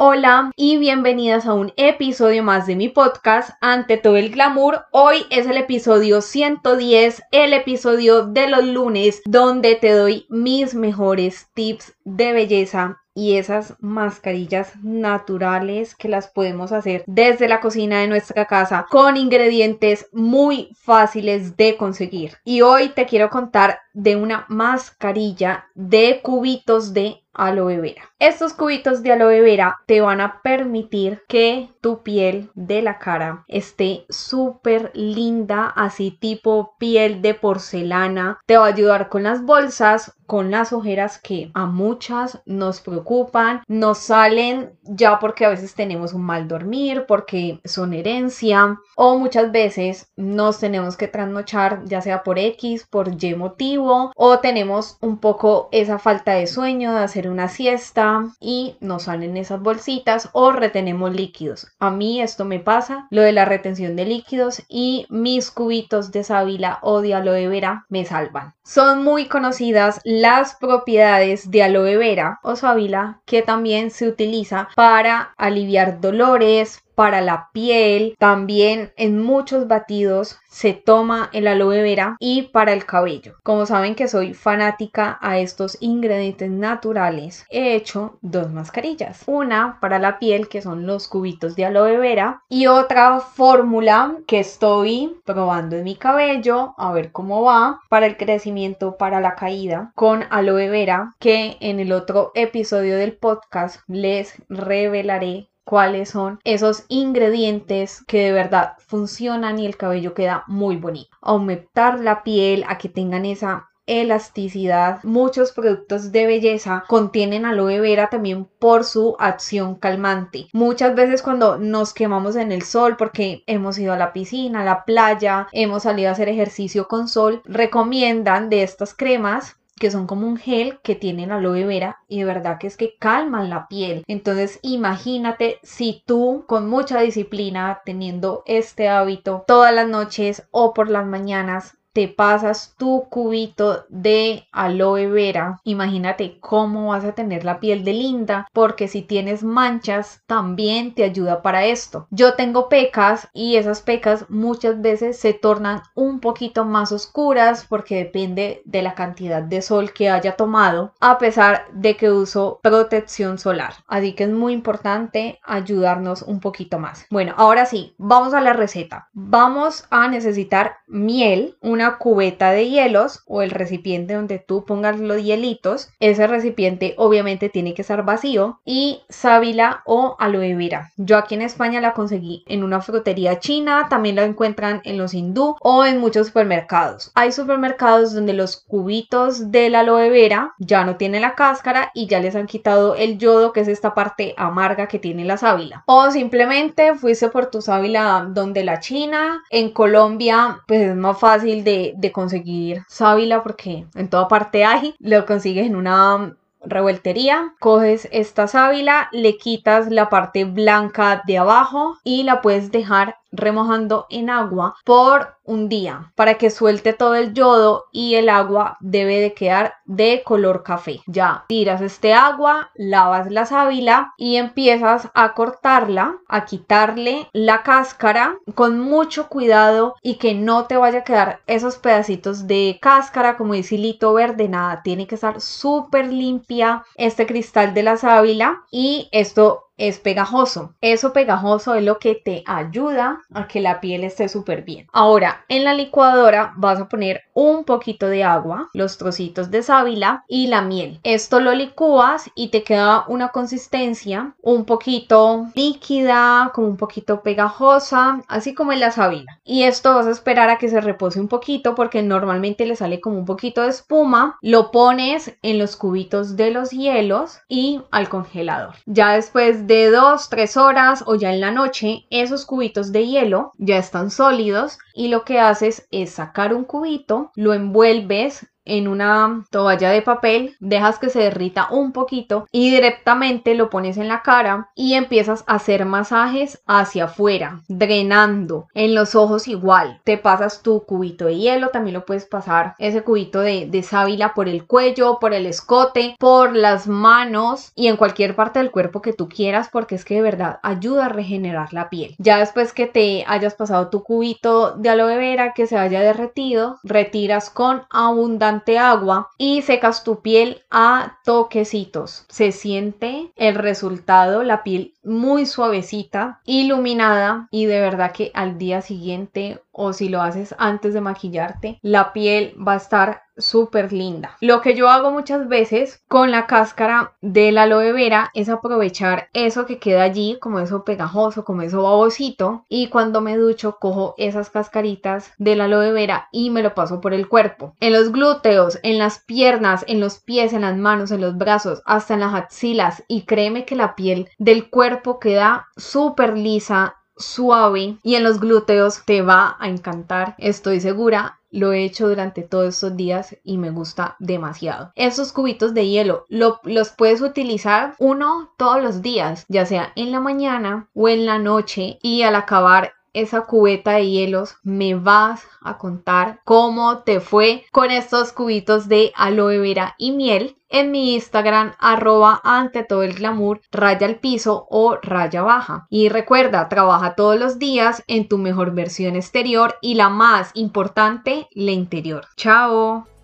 Hola y bienvenidas a un episodio más de mi podcast Ante todo el glamour. Hoy es el episodio 110, el episodio de los lunes donde te doy mis mejores tips de belleza y esas mascarillas naturales que las podemos hacer desde la cocina de nuestra casa con ingredientes muy fáciles de conseguir. Y hoy te quiero contar de una mascarilla de cubitos de aloe vera. Estos cubitos de aloe vera te van a permitir que tu piel de la cara esté súper linda, así tipo piel de porcelana. Te va a ayudar con las bolsas, con las ojeras que a muchas nos preocupan, nos salen ya porque a veces tenemos un mal dormir, porque son herencia o muchas veces nos tenemos que trasnochar ya sea por X, por Y motivo o tenemos un poco esa falta de sueño de hacer una siesta y nos salen esas bolsitas o retenemos líquidos. A mí esto me pasa, lo de la retención de líquidos y mis cubitos de sábila o de aloe vera me salvan. Son muy conocidas las propiedades de aloe vera o sábila que también se utiliza para aliviar dolores, para la piel, también en muchos batidos se toma el aloe vera y para el cabello. Como saben que soy fanática a estos ingredientes naturales, he hecho dos mascarillas. Una para la piel que son los cubitos de aloe vera y otra fórmula que estoy probando en mi cabello a ver cómo va para el crecimiento, para la caída con aloe vera que en el otro episodio del podcast les revelaré cuáles son esos ingredientes que de verdad funcionan y el cabello queda muy bonito. Aumentar la piel a que tengan esa elasticidad. Muchos productos de belleza contienen aloe vera también por su acción calmante. Muchas veces cuando nos quemamos en el sol porque hemos ido a la piscina, a la playa, hemos salido a hacer ejercicio con sol, recomiendan de estas cremas que son como un gel que tienen aloe vera y de verdad que es que calman la piel. Entonces imagínate si tú con mucha disciplina teniendo este hábito todas las noches o por las mañanas te pasas tu cubito de aloe vera, imagínate cómo vas a tener la piel de linda, porque si tienes manchas también te ayuda para esto. Yo tengo pecas y esas pecas muchas veces se tornan un poquito más oscuras porque depende de la cantidad de sol que haya tomado, a pesar de que uso protección solar. Así que es muy importante ayudarnos un poquito más. Bueno, ahora sí, vamos a la receta. Vamos a necesitar miel, una cubeta de hielos o el recipiente donde tú pongas los hielitos. Ese recipiente obviamente tiene que estar vacío y sábila o aloe vera. Yo aquí en España la conseguí en una frutería china, también la encuentran en los hindú o en muchos supermercados. Hay supermercados donde los cubitos de la aloe vera ya no tienen la cáscara y ya les han quitado el yodo que es esta parte amarga que tiene la sábila. O simplemente fuiste por tu sábila donde la china, en Colombia pues es más fácil de de, conseguir sábila porque en toda parte hay, lo consigues en una revueltería, coges esta sábila, le quitas la parte blanca de abajo y la puedes dejar remojando en agua por un día para que suelte todo el yodo y el agua debe de quedar de color café. Ya tiras este agua, lavas la sábila y empiezas a cortarla, a quitarle la cáscara con mucho cuidado y que no te vaya a quedar esos pedacitos de cáscara como dice hilito verde, nada, tiene que estar súper limpia este cristal de la sábila y esto es pegajoso. Eso pegajoso es lo que te ayuda a que la piel esté súper bien. Ahora, en la licuadora vas a poner un poquito de agua, los trocitos de sábila y la miel. Esto lo licúas y te queda una consistencia un poquito líquida, como un poquito pegajosa, así como en la sábila. Y esto vas a esperar a que se repose un poquito porque normalmente le sale como un poquito de espuma. Lo pones en los cubitos de los hielos y al congelador. Ya después de 2-3 horas o ya en la noche, esos cubitos de hielo ya están sólidos y lo que haces es sacar un cubito, lo envuelves en una toalla de papel, dejas que se derrita un poquito y directamente lo pones en la cara y empiezas a hacer masajes hacia afuera, drenando en los ojos igual. Te pasas tu cubito de hielo, también lo puedes pasar ese cubito de, de sábila por el cuello, por el escote, por las manos y en cualquier parte del cuerpo que tú quieras porque es que de verdad ayuda a regenerar la piel. Ya después que te hayas pasado tu cubito de aloe vera que se haya derretido, retiras con abundante agua y secas tu piel a toquecitos. Se siente el resultado, la piel muy suavecita, iluminada y de verdad que al día siguiente o si lo haces antes de maquillarte, la piel va a estar súper linda. Lo que yo hago muchas veces con la cáscara de la aloe vera es aprovechar eso que queda allí, como eso pegajoso, como eso babosito, y cuando me ducho cojo esas cascaritas de la aloe vera y me lo paso por el cuerpo. En los glúteos, en las piernas, en los pies, en las manos, en los brazos, hasta en las axilas y créeme que la piel del cuerpo queda súper lisa, suave y en los glúteos te va a encantar, estoy segura. Lo he hecho durante todos estos días y me gusta demasiado. Esos cubitos de hielo los puedes utilizar uno todos los días, ya sea en la mañana o en la noche y al acabar esa cubeta de hielos me vas a contar cómo te fue con estos cubitos de aloe vera y miel en mi Instagram arroba ante todo el glamour raya al piso o raya baja. Y recuerda, trabaja todos los días en tu mejor versión exterior y la más importante, la interior. Chao.